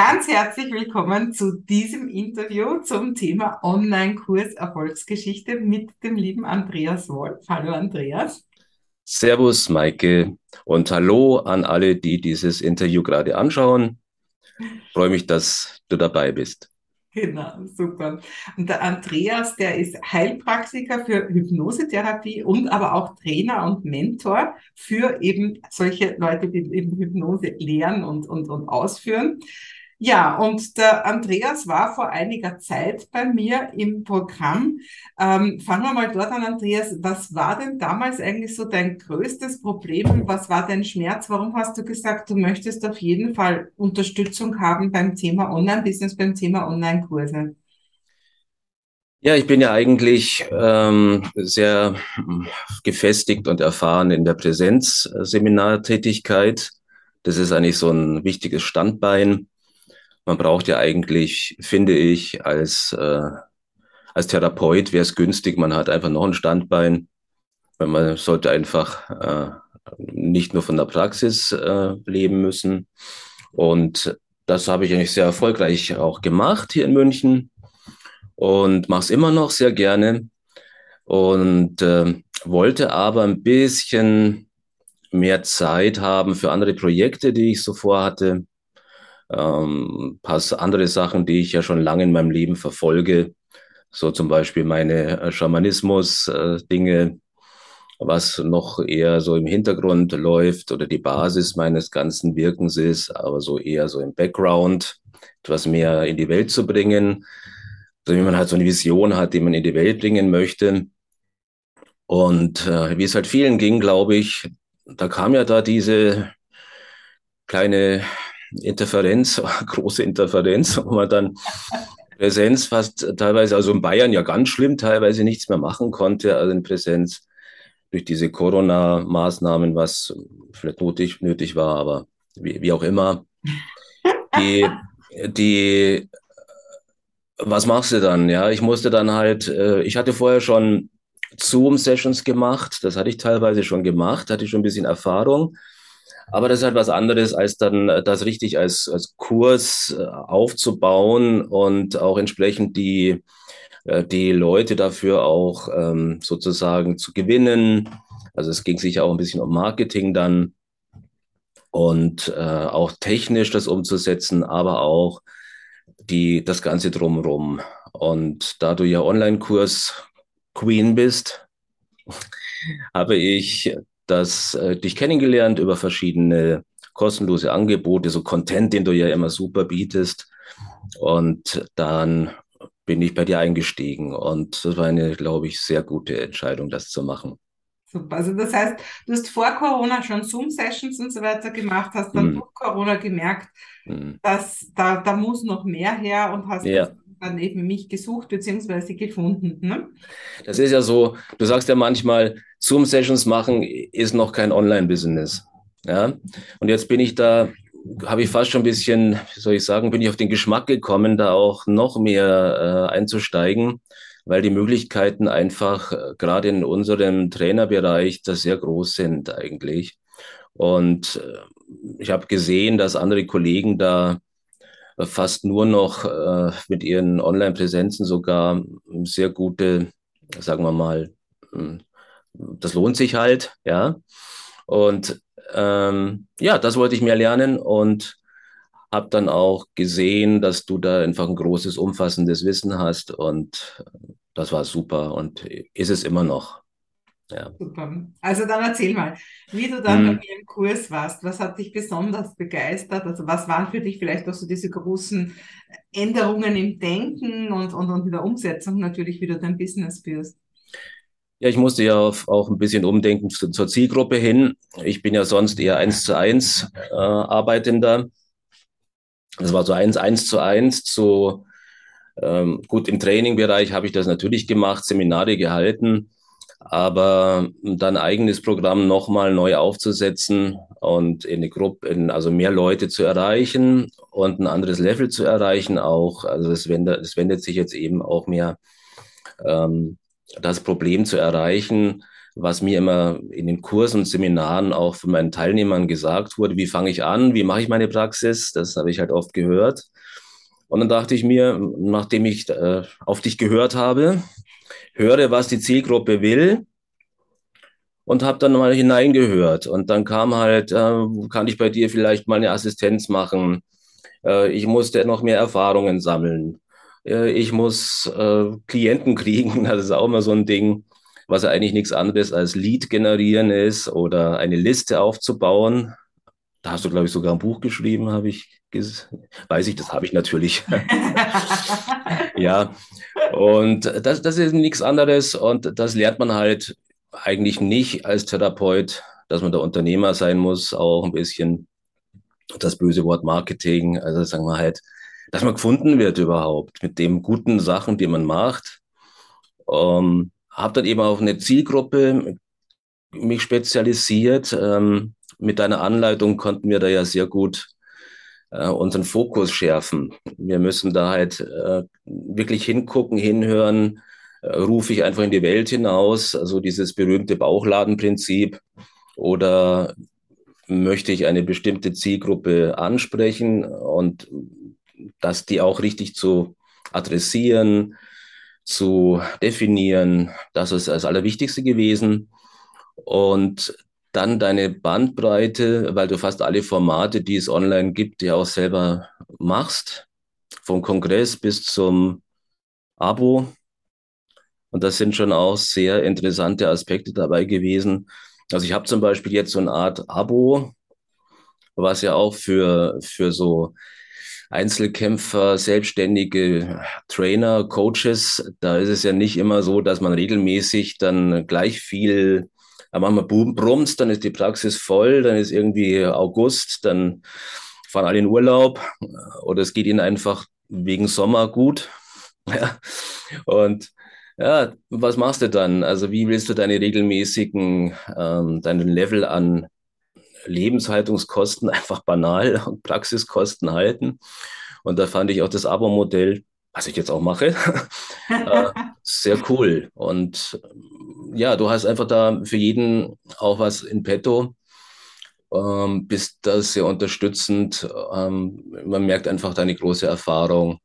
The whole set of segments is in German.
ganz herzlich willkommen zu diesem Interview zum Thema Online-Kurs Erfolgsgeschichte mit dem lieben Andreas Wolf. Hallo Andreas. Servus Maike und hallo an alle, die dieses Interview gerade anschauen. Ich freue mich, dass du dabei bist. Genau, super. Und der Andreas, der ist Heilpraktiker für Hypnosetherapie und aber auch Trainer und Mentor für eben solche Leute, die eben Hypnose lehren und, und, und ausführen. Ja, und der Andreas war vor einiger Zeit bei mir im Programm. Ähm, fangen wir mal dort an, Andreas. Was war denn damals eigentlich so dein größtes Problem? Was war dein Schmerz? Warum hast du gesagt, du möchtest auf jeden Fall Unterstützung haben beim Thema Online-Business, beim Thema Online-Kurse? Ja, ich bin ja eigentlich ähm, sehr gefestigt und erfahren in der Präsenzseminartätigkeit. Das ist eigentlich so ein wichtiges Standbein man braucht ja eigentlich, finde ich, als, äh, als Therapeut wäre es günstig, man hat einfach noch ein Standbein, weil man sollte einfach äh, nicht nur von der Praxis äh, leben müssen. Und das habe ich eigentlich sehr erfolgreich auch gemacht hier in München und mache es immer noch sehr gerne und äh, wollte aber ein bisschen mehr Zeit haben für andere Projekte, die ich so vorhatte ähm, paar andere Sachen, die ich ja schon lange in meinem Leben verfolge, so zum Beispiel meine äh, Schamanismus-Dinge, äh, was noch eher so im Hintergrund läuft oder die Basis meines ganzen Wirkens ist, aber so eher so im Background, etwas mehr in die Welt zu bringen, so wie man halt so eine Vision hat, die man in die Welt bringen möchte. Und äh, wie es halt vielen ging, glaube ich, da kam ja da diese kleine Interferenz, große Interferenz, wo man dann Präsenz fast teilweise, also in Bayern ja ganz schlimm, teilweise nichts mehr machen konnte, also in Präsenz durch diese Corona-Maßnahmen, was vielleicht nötig, nötig war, aber wie, wie auch immer. Die, die, was machst du dann? Ja, ich musste dann halt, äh, ich hatte vorher schon Zoom-Sessions gemacht, das hatte ich teilweise schon gemacht, hatte ich schon ein bisschen Erfahrung. Aber das ist halt was anderes, als dann äh, das richtig als, als Kurs äh, aufzubauen und auch entsprechend die, äh, die Leute dafür auch ähm, sozusagen zu gewinnen. Also es ging sicher auch ein bisschen um Marketing dann und äh, auch technisch das umzusetzen, aber auch die, das Ganze drumherum. Und da du ja Online-Kurs Queen bist, habe ich das, äh, dich kennengelernt über verschiedene kostenlose Angebote, so Content, den du ja immer super bietest. Und dann bin ich bei dir eingestiegen. Und das war eine, glaube ich, sehr gute Entscheidung, das zu machen. Super. Also das heißt, du hast vor Corona schon Zoom-Sessions und so weiter gemacht, hast dann mm. durch Corona gemerkt, mm. dass da, da muss noch mehr her und hast ja. Dann eben mich gesucht bzw. gefunden. Ne? Das ist ja so, du sagst ja manchmal, Zoom-Sessions machen ist noch kein Online-Business. Ja? Und jetzt bin ich da, habe ich fast schon ein bisschen, wie soll ich sagen, bin ich auf den Geschmack gekommen, da auch noch mehr äh, einzusteigen, weil die Möglichkeiten einfach äh, gerade in unserem Trainerbereich da sehr groß sind eigentlich. Und äh, ich habe gesehen, dass andere Kollegen da fast nur noch äh, mit ihren Online-Präsenzen sogar sehr gute, sagen wir mal, hm, das lohnt sich halt, ja. Und ähm, ja, das wollte ich mehr lernen und habe dann auch gesehen, dass du da einfach ein großes, umfassendes Wissen hast und das war super und ist es immer noch. Ja. Super. Also dann erzähl mal, wie du dann hm. bei mir im Kurs warst. Was hat dich besonders begeistert? Also was waren für dich vielleicht auch so diese großen Änderungen im Denken und, und, und in der Umsetzung natürlich, wie du dein Business führst? Ja, ich musste ja auch ein bisschen umdenken zu, zur Zielgruppe hin. Ich bin ja sonst eher eins zu eins äh, arbeitender. Das war so eins, eins zu eins zu, ähm, gut, im Trainingbereich habe ich das natürlich gemacht, Seminare gehalten, aber dann eigenes Programm nochmal neu aufzusetzen und in eine Gruppe, in, also mehr Leute zu erreichen und ein anderes Level zu erreichen auch. Also es wendet, es wendet sich jetzt eben auch mehr ähm, das Problem zu erreichen, was mir immer in den Kursen und Seminaren auch von meinen Teilnehmern gesagt wurde, wie fange ich an, wie mache ich meine Praxis, das habe ich halt oft gehört. Und dann dachte ich mir, nachdem ich äh, auf dich gehört habe, höre, was die Zielgruppe will und habe dann mal hineingehört. Und dann kam halt, äh, kann ich bei dir vielleicht mal eine Assistenz machen? Äh, ich musste noch mehr Erfahrungen sammeln. Äh, ich muss äh, Klienten kriegen, das ist auch immer so ein Ding was ja eigentlich nichts anderes als Lead generieren ist oder eine Liste aufzubauen. Da hast du, glaube ich, sogar ein Buch geschrieben, habe ich, weiß ich, das habe ich natürlich. ja, und das, das ist nichts anderes und das lernt man halt eigentlich nicht als Therapeut, dass man der Unternehmer sein muss, auch ein bisschen das böse Wort Marketing, also sagen wir halt, dass man gefunden wird überhaupt mit den guten Sachen, die man macht. Um, habe dann eben auf eine Zielgruppe mich spezialisiert. Ähm, mit deiner Anleitung konnten wir da ja sehr gut äh, unseren Fokus schärfen. Wir müssen da halt äh, wirklich hingucken, hinhören. Äh, rufe ich einfach in die Welt hinaus, also dieses berühmte Bauchladenprinzip, oder möchte ich eine bestimmte Zielgruppe ansprechen und dass die auch richtig zu adressieren, zu definieren. Das ist das Allerwichtigste gewesen. Und dann deine Bandbreite, weil du fast alle Formate, die es online gibt, ja auch selber machst. Vom Kongress bis zum Abo. Und das sind schon auch sehr interessante Aspekte dabei gewesen. Also ich habe zum Beispiel jetzt so eine Art Abo, was ja auch für, für so Einzelkämpfer, selbstständige Trainer, Coaches, da ist es ja nicht immer so, dass man regelmäßig dann gleich viel, manchmal brummt, dann ist die Praxis voll, dann ist irgendwie August, dann fahren alle in Urlaub oder es geht ihnen einfach wegen Sommer gut. Ja. Und ja, was machst du dann? Also wie willst du deine regelmäßigen, ähm, deinen Level an Lebenshaltungskosten einfach banal und Praxiskosten halten. Und da fand ich auch das Abo-Modell, was ich jetzt auch mache, äh, sehr cool. Und ja, du hast einfach da für jeden auch was in petto. Ähm, bist da sehr unterstützend. Ähm, man merkt einfach deine große Erfahrung.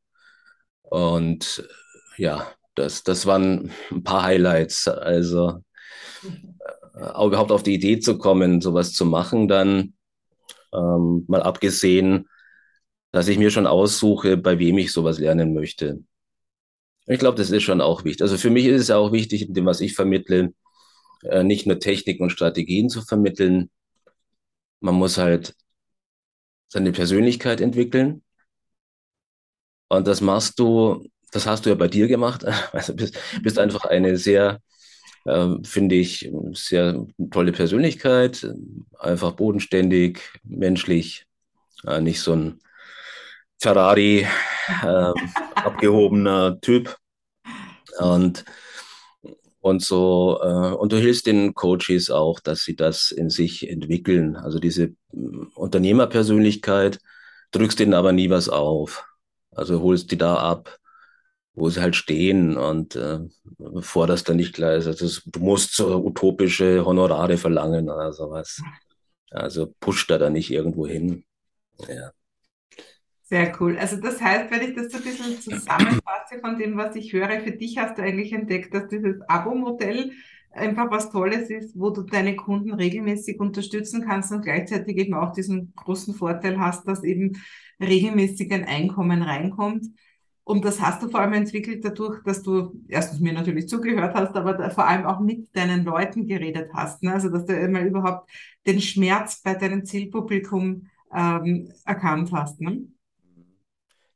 Und ja, das, das waren ein paar Highlights. Also auch überhaupt auf die Idee zu kommen, sowas zu machen, dann ähm, mal abgesehen, dass ich mir schon aussuche, bei wem ich sowas lernen möchte. Ich glaube, das ist schon auch wichtig. Also für mich ist es ja auch wichtig, in dem, was ich vermittle, äh, nicht nur Techniken und Strategien zu vermitteln. Man muss halt seine Persönlichkeit entwickeln. Und das machst du, das hast du ja bei dir gemacht. Also bist, bist einfach eine sehr äh, finde ich sehr tolle Persönlichkeit, einfach bodenständig, menschlich, äh, nicht so ein Ferrari äh, abgehobener Typ. Und, und so, äh, und du hilfst den Coaches auch, dass sie das in sich entwickeln. Also diese mm, Unternehmerpersönlichkeit, drückst denen aber nie was auf. Also holst die da ab wo sie halt stehen und äh, forderst dann nicht gleich, also du musst so utopische Honorare verlangen oder sowas. Also pusht da da nicht irgendwo hin. Ja. Sehr cool. Also das heißt, wenn ich das so ein bisschen zusammenfasse von dem, was ich höre, für dich hast du eigentlich entdeckt, dass dieses Abo-Modell einfach was Tolles ist, wo du deine Kunden regelmäßig unterstützen kannst und gleichzeitig eben auch diesen großen Vorteil hast, dass eben regelmäßig ein Einkommen reinkommt. Und das hast du vor allem entwickelt dadurch, dass du erstens mir natürlich zugehört hast, aber vor allem auch mit deinen Leuten geredet hast. Ne? Also dass du immer überhaupt den Schmerz bei deinem Zielpublikum ähm, erkannt hast. Ne?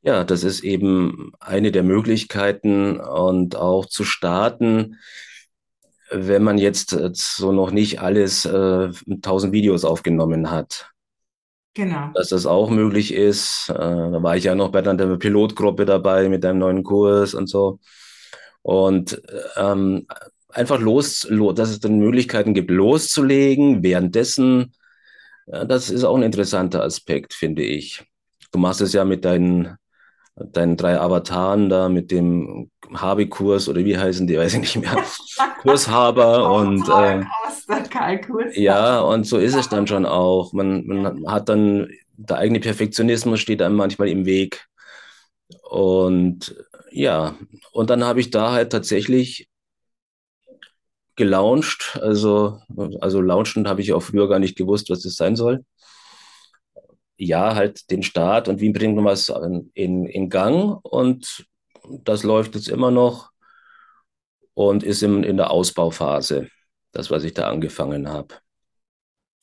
Ja, das ist eben eine der Möglichkeiten und auch zu starten, wenn man jetzt so noch nicht alles äh, tausend Videos aufgenommen hat. Genau. Dass das auch möglich ist. Äh, da war ich ja noch bei der Pilotgruppe dabei mit einem neuen Kurs und so. Und ähm, einfach los, los, dass es dann Möglichkeiten gibt, loszulegen, währenddessen, ja, das ist auch ein interessanter Aspekt, finde ich. Du machst es ja mit deinen deinen drei Avataren da mit dem Habe-Kurs oder wie heißen die, weiß ich nicht mehr, Kurshaber und äh, ja, und so ist es dann schon auch. Man, man hat dann, der eigene Perfektionismus steht einem manchmal im Weg. Und ja, und dann habe ich da halt tatsächlich gelauncht. Also, also launchen habe ich auch früher gar nicht gewusst, was das sein soll ja, halt den Start und wie bringt man was in, in Gang und das läuft jetzt immer noch und ist in, in der Ausbauphase, das, was ich da angefangen habe.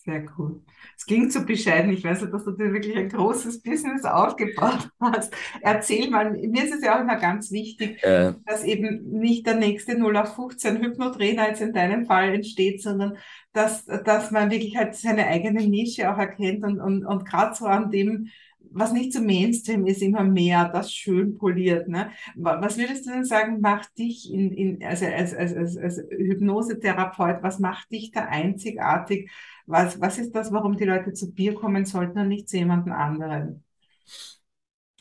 Sehr cool. Es klingt so bescheiden. Ich weiß ja, dass du dir wirklich ein großes Business aufgebaut hast. Erzähl mal, mir ist es ja auch immer ganz wichtig, äh, dass eben nicht der nächste 0 auf 15 Hypnotrainer jetzt in deinem Fall entsteht, sondern dass, dass man wirklich halt seine eigene Nische auch erkennt und, und, und gerade so an dem, was nicht so Mainstream ist, immer mehr, das schön poliert. Ne? Was würdest du denn sagen, macht dich in, in, also als, als, als, als Hypnosetherapeut, was macht dich da einzigartig? Was, was ist das, warum die Leute zu dir kommen sollten und nicht zu jemandem anderen?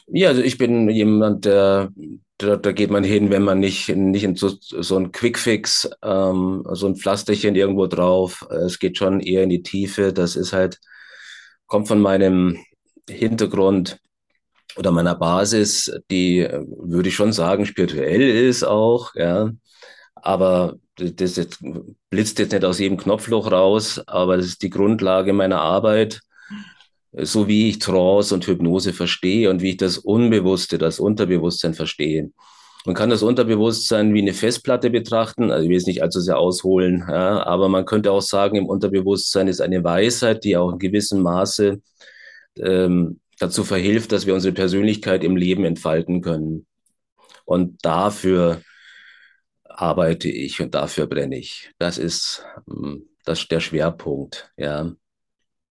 Ja, also ich bin jemand, der, da, da geht man hin, wenn man nicht, nicht in so, so ein Quickfix, ähm, so ein Pflasterchen irgendwo drauf. Es geht schon eher in die Tiefe. Das ist halt, kommt von meinem Hintergrund oder meiner Basis, die, würde ich schon sagen, spirituell ist auch, ja. Aber das jetzt, blitzt jetzt nicht aus jedem Knopfloch raus, aber das ist die Grundlage meiner Arbeit, so wie ich Trance und Hypnose verstehe und wie ich das Unbewusste, das Unterbewusstsein verstehe. Man kann das Unterbewusstsein wie eine Festplatte betrachten, also ich will es nicht allzu sehr ausholen, ja, aber man könnte auch sagen, im Unterbewusstsein ist eine Weisheit, die auch in gewissem Maße ähm, dazu verhilft, dass wir unsere Persönlichkeit im Leben entfalten können. Und dafür arbeite ich und dafür brenne ich. Das ist hm, das der Schwerpunkt, ja.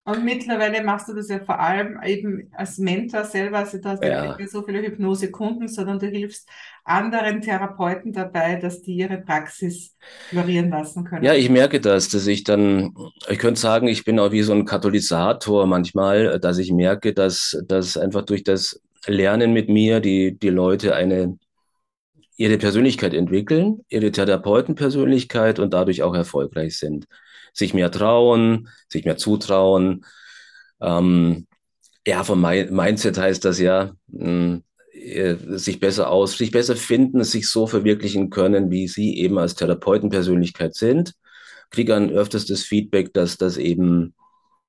Und mittlerweile machst du das ja vor allem eben als Mentor selber, also du hast ja nicht so viele Hypnosekunden, sondern du hilfst anderen Therapeuten dabei, dass die ihre Praxis florieren lassen können. Ja, ich merke das, dass ich dann, ich könnte sagen, ich bin auch wie so ein Katalysator manchmal, dass ich merke, dass, dass einfach durch das Lernen mit mir die, die Leute eine, ihre Persönlichkeit entwickeln, ihre Therapeutenpersönlichkeit und dadurch auch erfolgreich sind sich mehr trauen, sich mehr zutrauen. Ähm, ja, vom Mindset heißt das ja, mh, hm, äh, sich besser aus, sich besser finden, sich so verwirklichen können, wie sie eben als Therapeutenpersönlichkeit sind. Kriege dann öfters das Feedback, dass das eben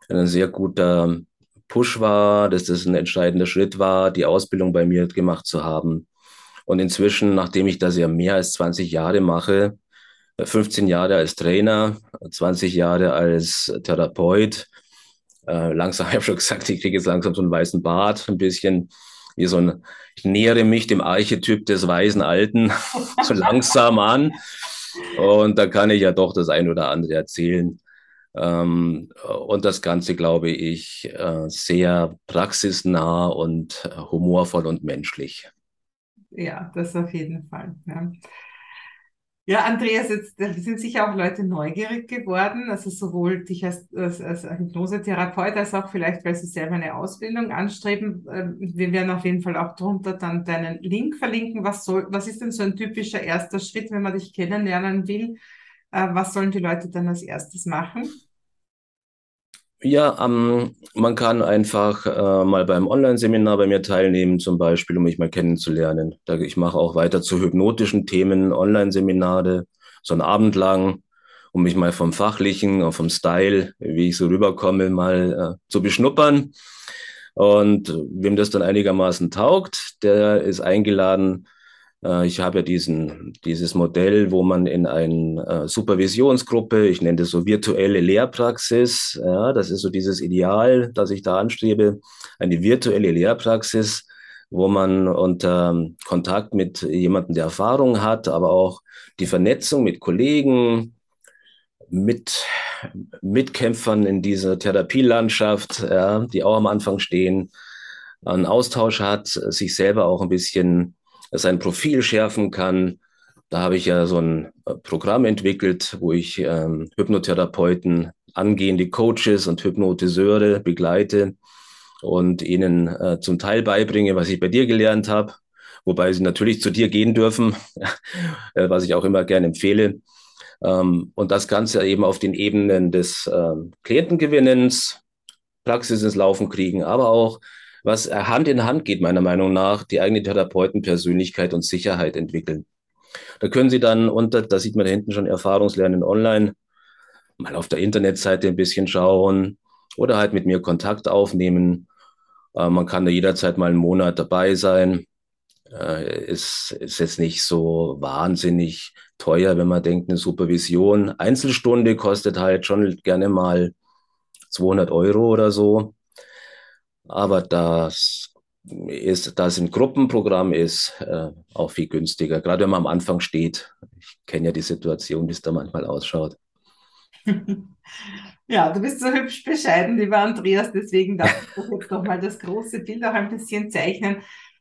ein sehr guter Push war, dass das ein entscheidender Schritt war, die Ausbildung bei mir gemacht zu haben. Und inzwischen, nachdem ich das ja mehr als 20 Jahre mache, 15 Jahre als Trainer, 20 Jahre als Therapeut. Äh, langsam, ich habe schon gesagt, ich kriege jetzt langsam so einen weißen Bart, ein bisschen wie so ein, ich nähere mich dem Archetyp des weisen Alten so langsam an. Und da kann ich ja doch das ein oder andere erzählen. Ähm, und das Ganze, glaube ich, äh, sehr praxisnah und humorvoll und menschlich. Ja, das auf jeden Fall. Ja. Ja, Andreas, jetzt sind sicher auch Leute neugierig geworden, also sowohl dich als, als, als Hypnosetherapeut als auch vielleicht, weil sie selber eine Ausbildung anstreben. Ähm, wir werden auf jeden Fall auch drunter dann deinen Link verlinken. Was soll, was ist denn so ein typischer erster Schritt, wenn man dich kennenlernen will? Äh, was sollen die Leute dann als erstes machen? Ja, ähm, man kann einfach äh, mal beim Online-Seminar bei mir teilnehmen, zum Beispiel, um mich mal kennenzulernen. Ich mache auch weiter zu hypnotischen Themen Online-Seminare, so einen Abend lang, um mich mal vom Fachlichen und vom Style, wie ich so rüberkomme, mal äh, zu beschnuppern. Und wem das dann einigermaßen taugt, der ist eingeladen, äh, ich habe ja diesen, dieses Modell, wo man in eine äh, Supervisionsgruppe, ich nenne das so virtuelle Lehrpraxis, ja, das ist so dieses Ideal, das ich da anstrebe, eine virtuelle Lehrpraxis, wo man unter ähm, Kontakt mit jemandem, der Erfahrung hat, aber auch die Vernetzung mit Kollegen, mit Mitkämpfern in dieser Therapielandschaft, ja, die auch am Anfang stehen, einen Austausch hat, sich selber auch ein bisschen sein Profil schärfen kann. Da habe ich ja so ein äh, Programm entwickelt, wo ich ähm, Hypnotherapeuten, angehende Coaches und Hypnotiseure begleite und ihnen äh, zum Teil beibringe, was ich bei dir gelernt habe, wobei sie natürlich zu dir gehen dürfen, äh, was ich auch immer gerne empfehle. Ähm, und das Ganze eben auf den Ebenen des ähm, Klientengewinnens, Praxis ins Laufen kriegen, aber auch, was Hand in Hand geht, meiner Meinung nach, die eigene Therapeutenpersönlichkeit und Sicherheit entwickeln. Da können Sie dann unter, da sieht man da hinten schon Erfahrungslernen online, mal auf der Internetseite ein bisschen schauen oder halt mit mir Kontakt aufnehmen. Äh, man kann da jederzeit mal einen Monat dabei sein. Äh, ist, ist jetzt nicht so wahnsinnig teuer, wenn man denkt, eine Supervision. Einzelstunde kostet halt schon gerne mal 200 Euro oder so. Aber das ist, das ein Gruppenprogramm ist, äh, auch viel günstiger. Gerade wenn man am Anfang steht. Ich kenne ja die Situation, wie es da manchmal ausschaut. Ja, du bist so hübsch bescheiden, lieber Andreas, deswegen darf ich jetzt noch mal das große Bild auch ein bisschen zeichnen.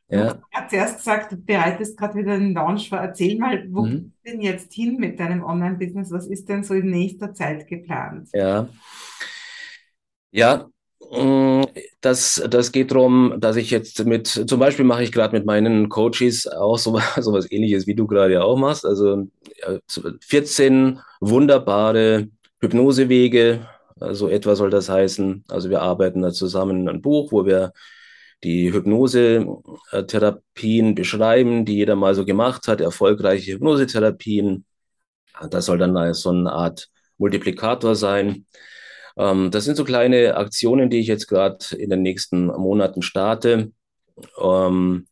Du ja. hast zuerst gesagt, du bereitest gerade wieder einen Launch vor. Erzähl mal, wo mhm. geht's denn jetzt hin mit deinem Online-Business? Was ist denn so in nächster Zeit geplant? Ja. Ja, das, das geht darum, dass ich jetzt mit, zum Beispiel mache ich gerade mit meinen Coaches auch so, so was ähnliches, wie du gerade ja auch machst. Also 14 wunderbare Hypnosewege, so etwa soll das heißen. Also wir arbeiten da zusammen ein Buch, wo wir die Hypnosetherapien beschreiben, die jeder mal so gemacht hat, erfolgreiche Hypnosetherapien. Das soll dann so eine Art Multiplikator sein. Ähm, das sind so kleine Aktionen, die ich jetzt gerade in den nächsten Monaten starte. Ähm,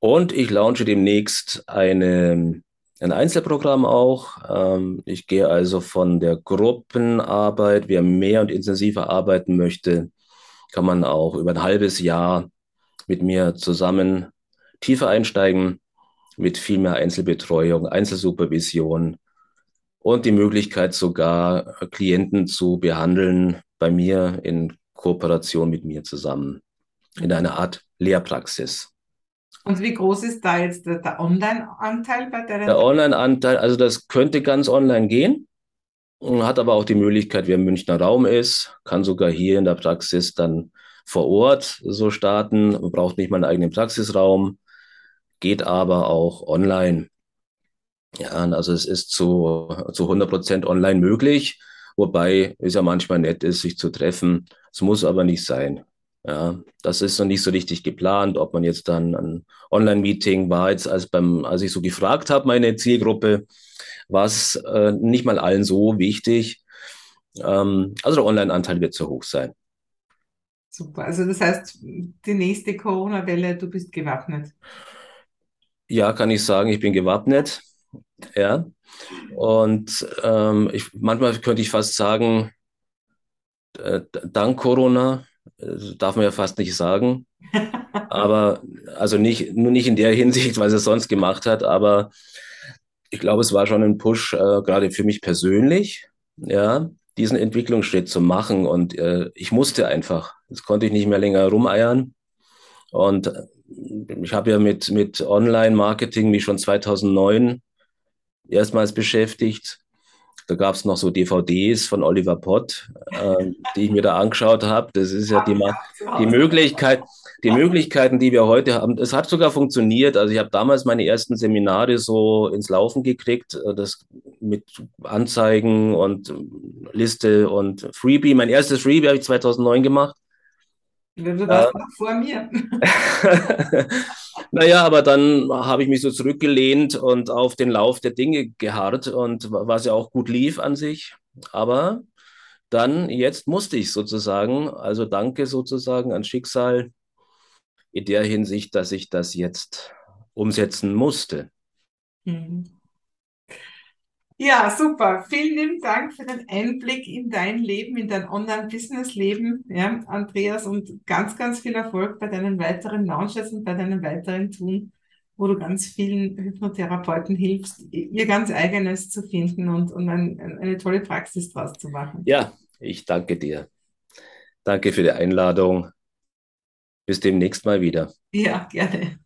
und ich launche demnächst eine, ein Einzelprogramm auch. Ähm, ich gehe also von der Gruppenarbeit, wer mehr und intensiver arbeiten möchte, kann man auch über ein halbes Jahr mit mir zusammen tiefer einsteigen, mit viel mehr Einzelbetreuung, Einzelsupervision und die Möglichkeit sogar Klienten zu behandeln bei mir in Kooperation mit mir zusammen in einer Art Lehrpraxis. Und wie groß ist da jetzt der, Online-Anteil bei der? Der Online-Anteil, also das könnte ganz online gehen, hat aber auch die Möglichkeit, wer im Münchner Raum ist, kann sogar hier in der Praxis dann vor Ort so starten, braucht nicht mal einen eigenen Praxisraum, geht aber auch online. Ja, also es ist zu, zu 100 Prozent online möglich, wobei es ja manchmal nett ist, sich zu treffen. Es muss aber nicht sein. Ja, das ist noch nicht so richtig geplant, ob man jetzt dann ein Online-Meeting war jetzt, als beim, als ich so gefragt habe, meine Zielgruppe, war es äh, nicht mal allen so wichtig. Ähm, also der Online-Anteil wird zu hoch sein. Super. Also das heißt, die nächste Corona-Welle, du bist gewappnet. Ja, kann ich sagen, ich bin gewappnet. Ja. Und ähm, ich, manchmal könnte ich fast sagen, äh, dank Corona, äh, darf man ja fast nicht sagen. aber, also nicht, nur nicht in der Hinsicht, was er sonst gemacht hat, aber ich glaube, es war schon ein Push, äh, gerade für mich persönlich, ja, diesen Entwicklungsschritt zu machen. Und äh, ich musste einfach. Jetzt konnte ich nicht mehr länger rumeiern. Und äh, ich habe ja mit, mit Online-Marketing mich schon 2009 erstmals beschäftigt. Da gab es noch so DVDs von Oliver Pott, äh, die ich mir da angeschaut habe. Das ist ja die, die Möglichkeit, die Möglichkeiten, die wir heute haben. Es hat sogar funktioniert. Also ich habe damals meine ersten Seminare so ins Laufen gekriegt, äh, das mit Anzeigen und Liste und Freebie. Mein erstes Freebie habe ich 2009 gemacht. Du warst äh, noch vor mir. naja, aber dann habe ich mich so zurückgelehnt und auf den Lauf der Dinge geharrt und was ja auch gut lief an sich. Aber dann, jetzt musste ich sozusagen, also danke sozusagen an Schicksal in der Hinsicht, dass ich das jetzt umsetzen musste. Mhm. Ja, super. Vielen lieben Dank für den Einblick in dein Leben, in dein Online-Business-Leben, ja, Andreas, und ganz, ganz viel Erfolg bei deinen weiteren Launches und bei deinen weiteren Tun, wo du ganz vielen Hypnotherapeuten hilfst, ihr ganz eigenes zu finden und, und ein, eine tolle Praxis draus zu machen. Ja, ich danke dir. Danke für die Einladung. Bis demnächst mal wieder. Ja, gerne.